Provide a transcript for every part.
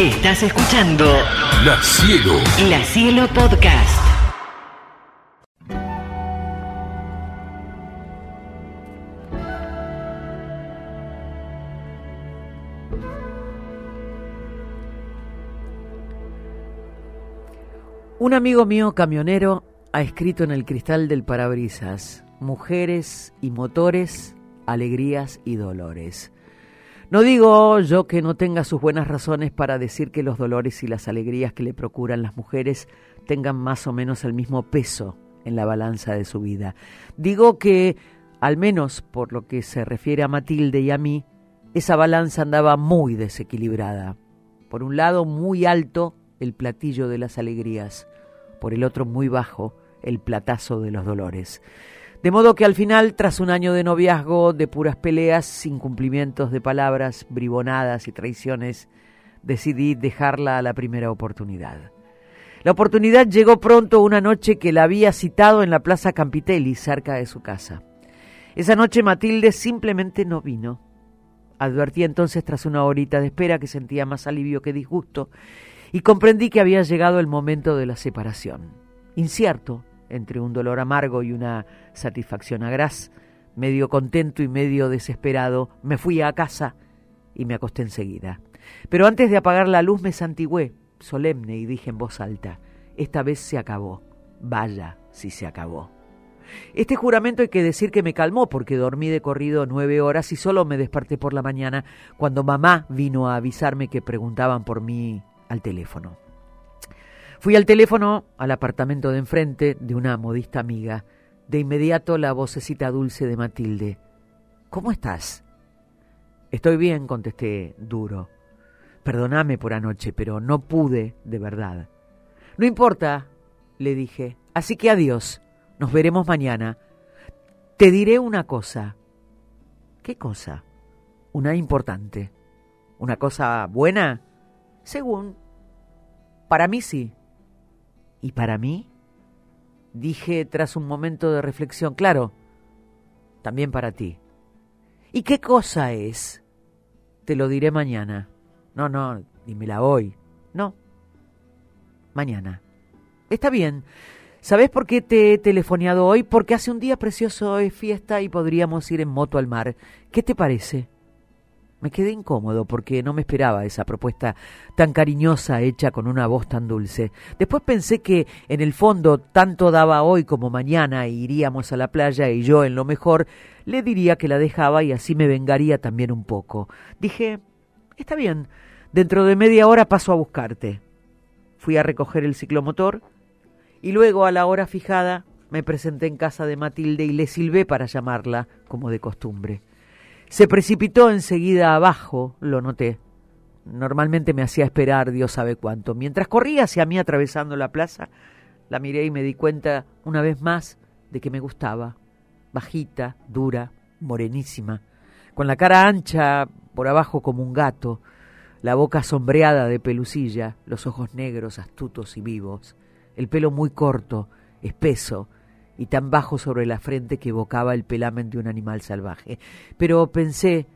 Estás escuchando La Cielo. La Cielo Podcast. Un amigo mío camionero ha escrito en el cristal del parabrisas, mujeres y motores, alegrías y dolores. No digo yo que no tenga sus buenas razones para decir que los dolores y las alegrías que le procuran las mujeres tengan más o menos el mismo peso en la balanza de su vida. Digo que, al menos por lo que se refiere a Matilde y a mí, esa balanza andaba muy desequilibrada. Por un lado, muy alto el platillo de las alegrías, por el otro muy bajo el platazo de los dolores. De modo que al final, tras un año de noviazgo, de puras peleas, incumplimientos de palabras, bribonadas y traiciones, decidí dejarla a la primera oportunidad. La oportunidad llegó pronto una noche que la había citado en la Plaza Campitelli, cerca de su casa. Esa noche Matilde simplemente no vino. Advertí entonces tras una horita de espera que sentía más alivio que disgusto y comprendí que había llegado el momento de la separación. Incierto, entre un dolor amargo y una satisfacción agraz, medio contento y medio desesperado, me fui a casa y me acosté enseguida. Pero antes de apagar la luz me santigüé, solemne, y dije en voz alta, esta vez se acabó, vaya si se acabó. Este juramento hay que decir que me calmó porque dormí de corrido nueve horas y solo me desperté por la mañana cuando mamá vino a avisarme que preguntaban por mí al teléfono. Fui al teléfono al apartamento de enfrente de una modista amiga. De inmediato la vocecita dulce de Matilde. ¿Cómo estás? Estoy bien, contesté duro. Perdóname por anoche, pero no pude, de verdad. No importa, le dije. Así que adiós. Nos veremos mañana. Te diré una cosa. ¿Qué cosa? Una importante. ¿Una cosa buena? Según. Para mí sí. ¿Y para mí? Dije tras un momento de reflexión, claro, también para ti. ¿Y qué cosa es? Te lo diré mañana. No, no, dímela hoy. No, mañana. Está bien. ¿Sabes por qué te he telefoneado hoy? Porque hace un día precioso, es fiesta y podríamos ir en moto al mar. ¿Qué te parece? Me quedé incómodo porque no me esperaba esa propuesta tan cariñosa hecha con una voz tan dulce. Después pensé que en el fondo tanto daba hoy como mañana e iríamos a la playa y yo en lo mejor le diría que la dejaba y así me vengaría también un poco. Dije, está bien, dentro de media hora paso a buscarte. Fui a recoger el ciclomotor y luego a la hora fijada me presenté en casa de Matilde y le silbé para llamarla, como de costumbre. Se precipitó enseguida abajo, lo noté. Normalmente me hacía esperar Dios sabe cuánto. Mientras corría hacia mí atravesando la plaza, la miré y me di cuenta una vez más de que me gustaba. Bajita, dura, morenísima, con la cara ancha por abajo como un gato, la boca sombreada de pelusilla, los ojos negros, astutos y vivos, el pelo muy corto, espeso, y tan bajo sobre la frente que evocaba el pelamen de un animal salvaje. Pero pensé,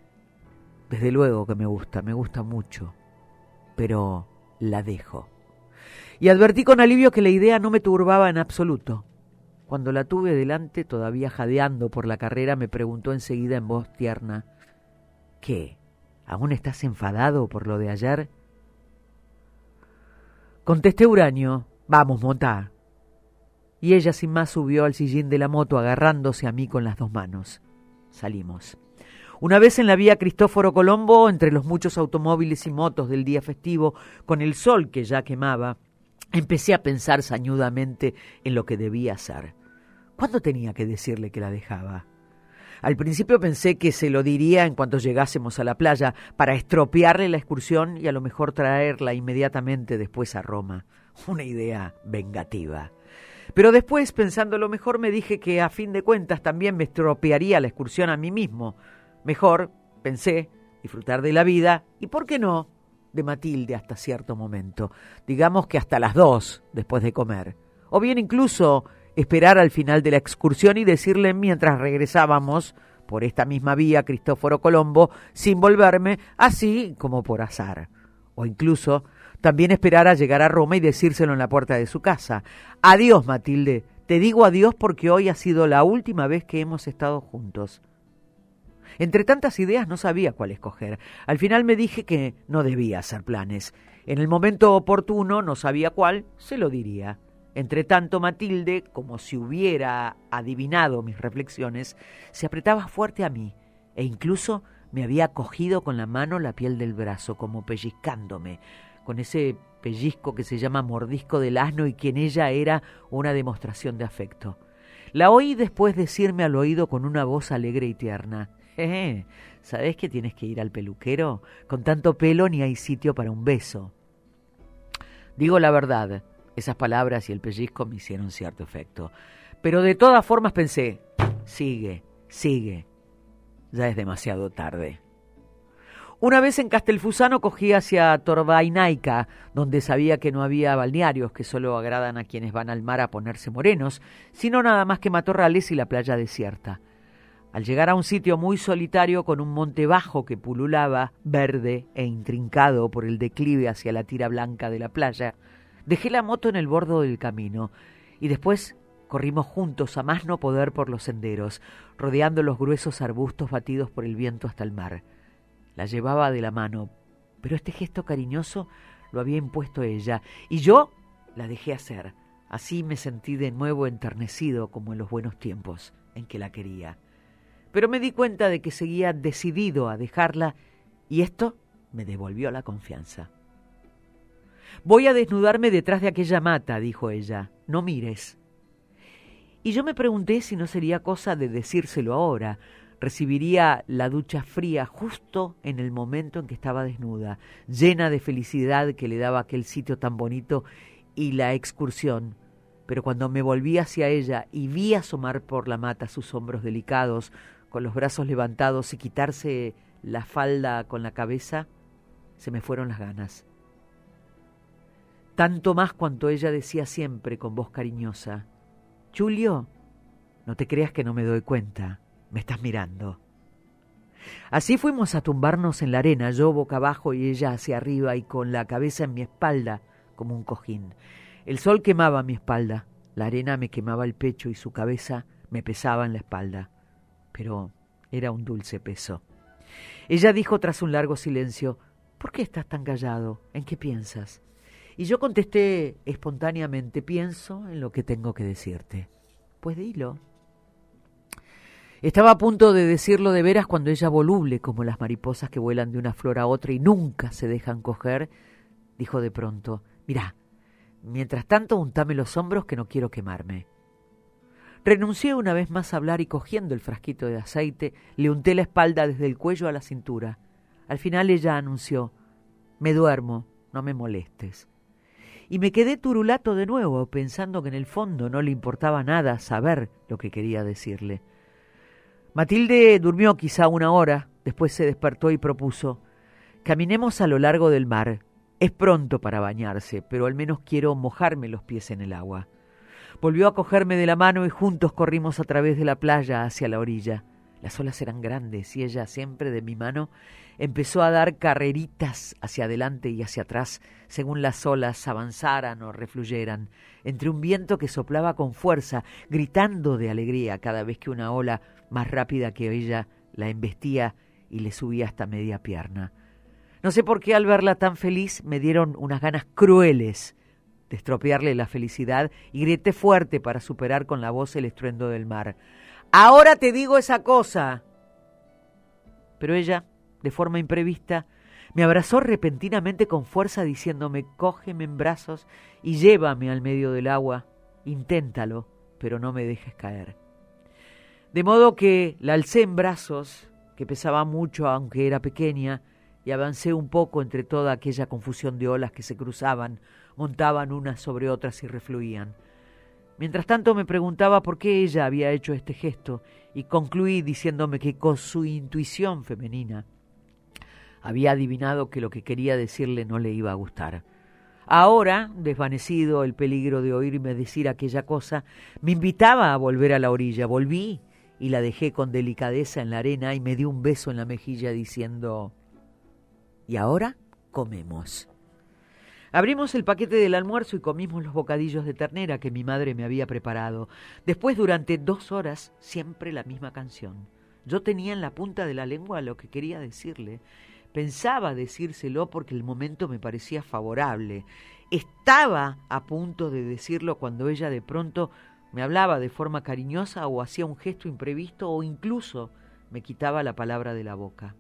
desde luego que me gusta, me gusta mucho, pero la dejo. Y advertí con alivio que la idea no me turbaba en absoluto. Cuando la tuve delante, todavía jadeando por la carrera, me preguntó enseguida en voz tierna, ¿qué? ¿Aún estás enfadado por lo de ayer? Contesté huraño, vamos, montá, y ella sin más subió al sillín de la moto agarrándose a mí con las dos manos. Salimos. Una vez en la vía Cristóforo Colombo, entre los muchos automóviles y motos del día festivo, con el sol que ya quemaba, empecé a pensar sañudamente en lo que debía hacer. ¿Cuándo tenía que decirle que la dejaba? Al principio pensé que se lo diría en cuanto llegásemos a la playa, para estropearle la excursión y a lo mejor traerla inmediatamente después a Roma. Una idea vengativa. Pero después, pensando lo mejor, me dije que a fin de cuentas también me estropearía la excursión a mí mismo. Mejor, pensé, disfrutar de la vida y, ¿por qué no?, de Matilde hasta cierto momento. Digamos que hasta las dos después de comer. O bien incluso esperar al final de la excursión y decirle mientras regresábamos por esta misma vía Cristóforo Colombo sin volverme, así como por azar. o incluso también esperar a llegar a Roma y decírselo en la puerta de su casa. Adiós, Matilde, te digo adiós porque hoy ha sido la última vez que hemos estado juntos. Entre tantas ideas no sabía cuál escoger. Al final me dije que no debía hacer planes. En el momento oportuno, no sabía cuál, se lo diría. Entre tanto, Matilde, como si hubiera adivinado mis reflexiones, se apretaba fuerte a mí e incluso me había cogido con la mano la piel del brazo, como pellizcándome, con ese pellizco que se llama mordisco del asno y que en ella era una demostración de afecto. La oí después decirme al oído con una voz alegre y tierna. Jeje, ¿sabés que tienes que ir al peluquero? Con tanto pelo ni hay sitio para un beso. Digo la verdad, esas palabras y el pellizco me hicieron cierto efecto. Pero de todas formas pensé, sigue, sigue, ya es demasiado tarde. Una vez en Castelfusano cogí hacia Torbainaica, donde sabía que no había balnearios que solo agradan a quienes van al mar a ponerse morenos, sino nada más que matorrales y la playa desierta. Al llegar a un sitio muy solitario con un monte bajo que pululaba, verde e intrincado por el declive hacia la tira blanca de la playa, dejé la moto en el bordo del camino y después corrimos juntos a más no poder por los senderos, rodeando los gruesos arbustos batidos por el viento hasta el mar. La llevaba de la mano, pero este gesto cariñoso lo había impuesto ella, y yo la dejé hacer. Así me sentí de nuevo enternecido como en los buenos tiempos en que la quería. Pero me di cuenta de que seguía decidido a dejarla, y esto me devolvió la confianza. Voy a desnudarme detrás de aquella mata, dijo ella. No mires. Y yo me pregunté si no sería cosa de decírselo ahora. Recibiría la ducha fría justo en el momento en que estaba desnuda, llena de felicidad que le daba aquel sitio tan bonito y la excursión. Pero cuando me volví hacia ella y vi asomar por la mata sus hombros delicados, con los brazos levantados y quitarse la falda con la cabeza, se me fueron las ganas. Tanto más cuanto ella decía siempre con voz cariñosa, Julio, no te creas que no me doy cuenta, me estás mirando. Así fuimos a tumbarnos en la arena, yo boca abajo y ella hacia arriba y con la cabeza en mi espalda como un cojín. El sol quemaba mi espalda, la arena me quemaba el pecho y su cabeza me pesaba en la espalda, pero era un dulce peso. Ella dijo tras un largo silencio, ¿Por qué estás tan callado? ¿En qué piensas? Y yo contesté espontáneamente, pienso en lo que tengo que decirte. Pues dilo. Estaba a punto de decirlo de veras cuando ella voluble, como las mariposas que vuelan de una flor a otra y nunca se dejan coger, dijo de pronto, mira, mientras tanto untame los hombros que no quiero quemarme. Renuncié una vez más a hablar y cogiendo el frasquito de aceite, le unté la espalda desde el cuello a la cintura. Al final ella anunció, me duermo, no me molestes y me quedé turulato de nuevo, pensando que en el fondo no le importaba nada saber lo que quería decirle. Matilde durmió quizá una hora, después se despertó y propuso Caminemos a lo largo del mar. Es pronto para bañarse, pero al menos quiero mojarme los pies en el agua. Volvió a cogerme de la mano y juntos corrimos a través de la playa hacia la orilla. Las olas eran grandes y ella, siempre de mi mano, empezó a dar carreritas hacia adelante y hacia atrás, según las olas avanzaran o refluyeran, entre un viento que soplaba con fuerza, gritando de alegría cada vez que una ola más rápida que ella la embestía y le subía hasta media pierna. No sé por qué al verla tan feliz me dieron unas ganas crueles de estropearle la felicidad y grité fuerte para superar con la voz el estruendo del mar. Ahora te digo esa cosa. Pero ella, de forma imprevista, me abrazó repentinamente con fuerza diciéndome, cógeme en brazos y llévame al medio del agua. Inténtalo, pero no me dejes caer. De modo que la alcé en brazos, que pesaba mucho aunque era pequeña, y avancé un poco entre toda aquella confusión de olas que se cruzaban, montaban unas sobre otras y refluían. Mientras tanto me preguntaba por qué ella había hecho este gesto y concluí diciéndome que con su intuición femenina había adivinado que lo que quería decirle no le iba a gustar. Ahora, desvanecido el peligro de oírme decir aquella cosa, me invitaba a volver a la orilla. Volví y la dejé con delicadeza en la arena y me dio un beso en la mejilla diciendo, ¿y ahora comemos? Abrimos el paquete del almuerzo y comimos los bocadillos de ternera que mi madre me había preparado. Después, durante dos horas, siempre la misma canción. Yo tenía en la punta de la lengua lo que quería decirle. Pensaba decírselo porque el momento me parecía favorable. Estaba a punto de decirlo cuando ella de pronto me hablaba de forma cariñosa o hacía un gesto imprevisto o incluso me quitaba la palabra de la boca.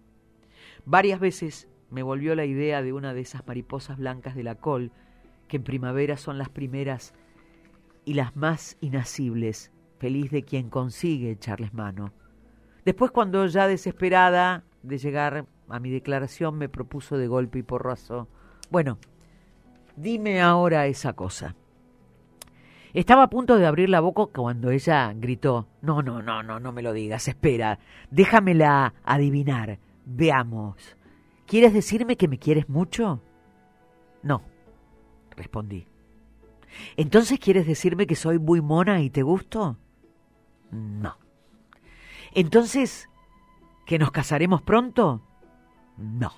Varias veces me volvió la idea de una de esas mariposas blancas de la col, que en primavera son las primeras y las más inacibles, feliz de quien consigue echarles mano. Después, cuando ya desesperada de llegar a mi declaración, me propuso de golpe y porrazo, bueno, dime ahora esa cosa. Estaba a punto de abrir la boca cuando ella gritó, no, no, no, no, no me lo digas, espera, déjamela adivinar, veamos. ¿Quieres decirme que me quieres mucho? No, respondí. ¿Entonces quieres decirme que soy muy mona y te gusto? No. Entonces, ¿que nos casaremos pronto? No.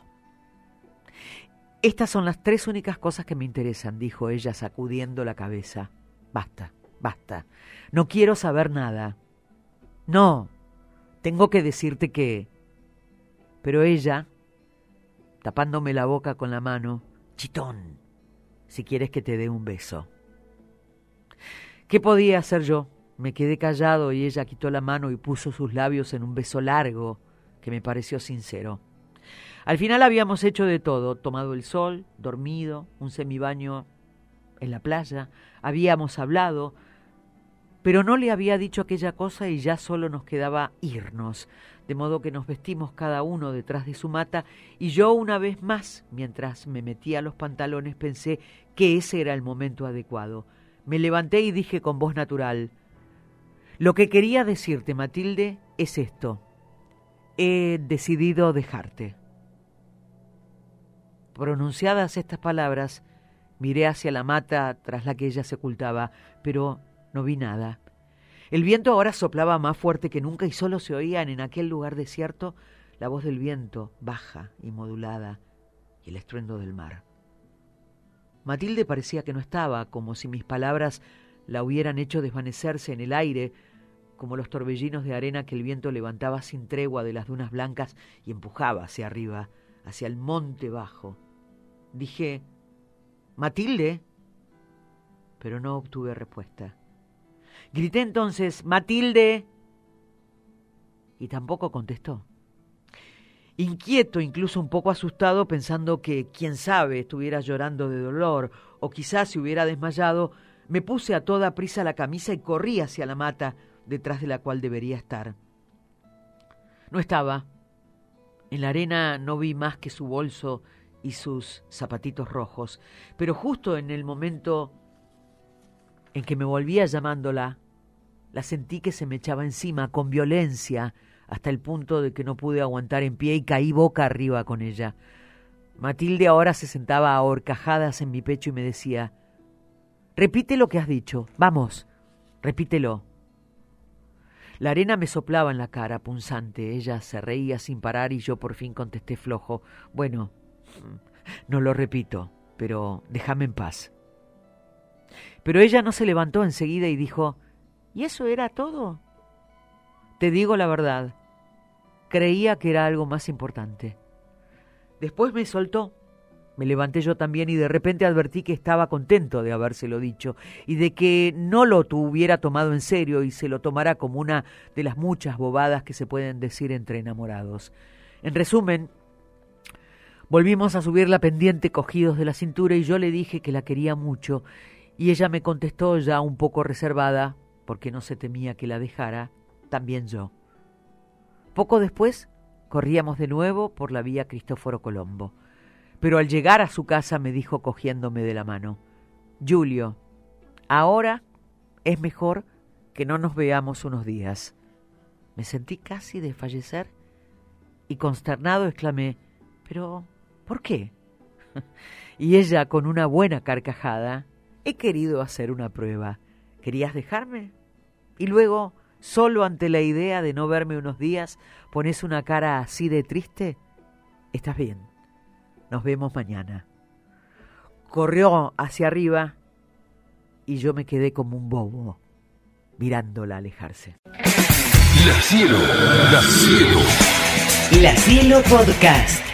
Estas son las tres únicas cosas que me interesan, dijo ella sacudiendo la cabeza. Basta, basta. No quiero saber nada. No, tengo que decirte que... Pero ella, tapándome la boca con la mano, chitón, si quieres que te dé un beso. ¿Qué podía hacer yo? Me quedé callado y ella quitó la mano y puso sus labios en un beso largo que me pareció sincero. Al final habíamos hecho de todo, tomado el sol, dormido, un semibaño en la playa, habíamos hablado, pero no le había dicho aquella cosa y ya solo nos quedaba irnos, de modo que nos vestimos cada uno detrás de su mata y yo una vez más, mientras me metía los pantalones, pensé que ese era el momento adecuado. Me levanté y dije con voz natural, lo que quería decirte, Matilde, es esto. He decidido dejarte. Pronunciadas estas palabras, miré hacia la mata tras la que ella se ocultaba, pero no vi nada. El viento ahora soplaba más fuerte que nunca y solo se oían en aquel lugar desierto la voz del viento, baja y modulada, y el estruendo del mar. Matilde parecía que no estaba, como si mis palabras la hubieran hecho desvanecerse en el aire, como los torbellinos de arena que el viento levantaba sin tregua de las dunas blancas y empujaba hacia arriba, hacia el monte bajo. Dije, Matilde, pero no obtuve respuesta. Grité entonces, Matilde, y tampoco contestó. Inquieto, incluso un poco asustado, pensando que, quién sabe, estuviera llorando de dolor o quizás se hubiera desmayado, me puse a toda prisa la camisa y corrí hacia la mata detrás de la cual debería estar. No estaba. En la arena no vi más que su bolso y sus zapatitos rojos, pero justo en el momento en que me volvía llamándola, la sentí que se me echaba encima con violencia hasta el punto de que no pude aguantar en pie y caí boca arriba con ella. Matilde ahora se sentaba a horcajadas en mi pecho y me decía, Repite lo que has dicho, vamos, repítelo. La arena me soplaba en la cara, punzante. Ella se reía sin parar y yo por fin contesté flojo, Bueno, no lo repito, pero déjame en paz. Pero ella no se levantó enseguida y dijo, ¿Y eso era todo? Te digo la verdad, creía que era algo más importante. Después me soltó, me levanté yo también y de repente advertí que estaba contento de habérselo dicho y de que no lo tuviera tomado en serio y se lo tomara como una de las muchas bobadas que se pueden decir entre enamorados. En resumen, volvimos a subir la pendiente cogidos de la cintura y yo le dije que la quería mucho y ella me contestó ya un poco reservada, porque no se temía que la dejara, también yo. Poco después corríamos de nuevo por la vía Cristóforo Colombo, pero al llegar a su casa me dijo cogiéndome de la mano, Julio, ahora es mejor que no nos veamos unos días. Me sentí casi de fallecer y consternado exclamé, pero ¿por qué? y ella con una buena carcajada, he querido hacer una prueba. ¿Querías dejarme? Y luego, solo ante la idea de no verme unos días, pones una cara así de triste. Estás bien. Nos vemos mañana. corrió hacia arriba y yo me quedé como un bobo mirándola alejarse. La cielo, la cielo. La Cielo Podcast.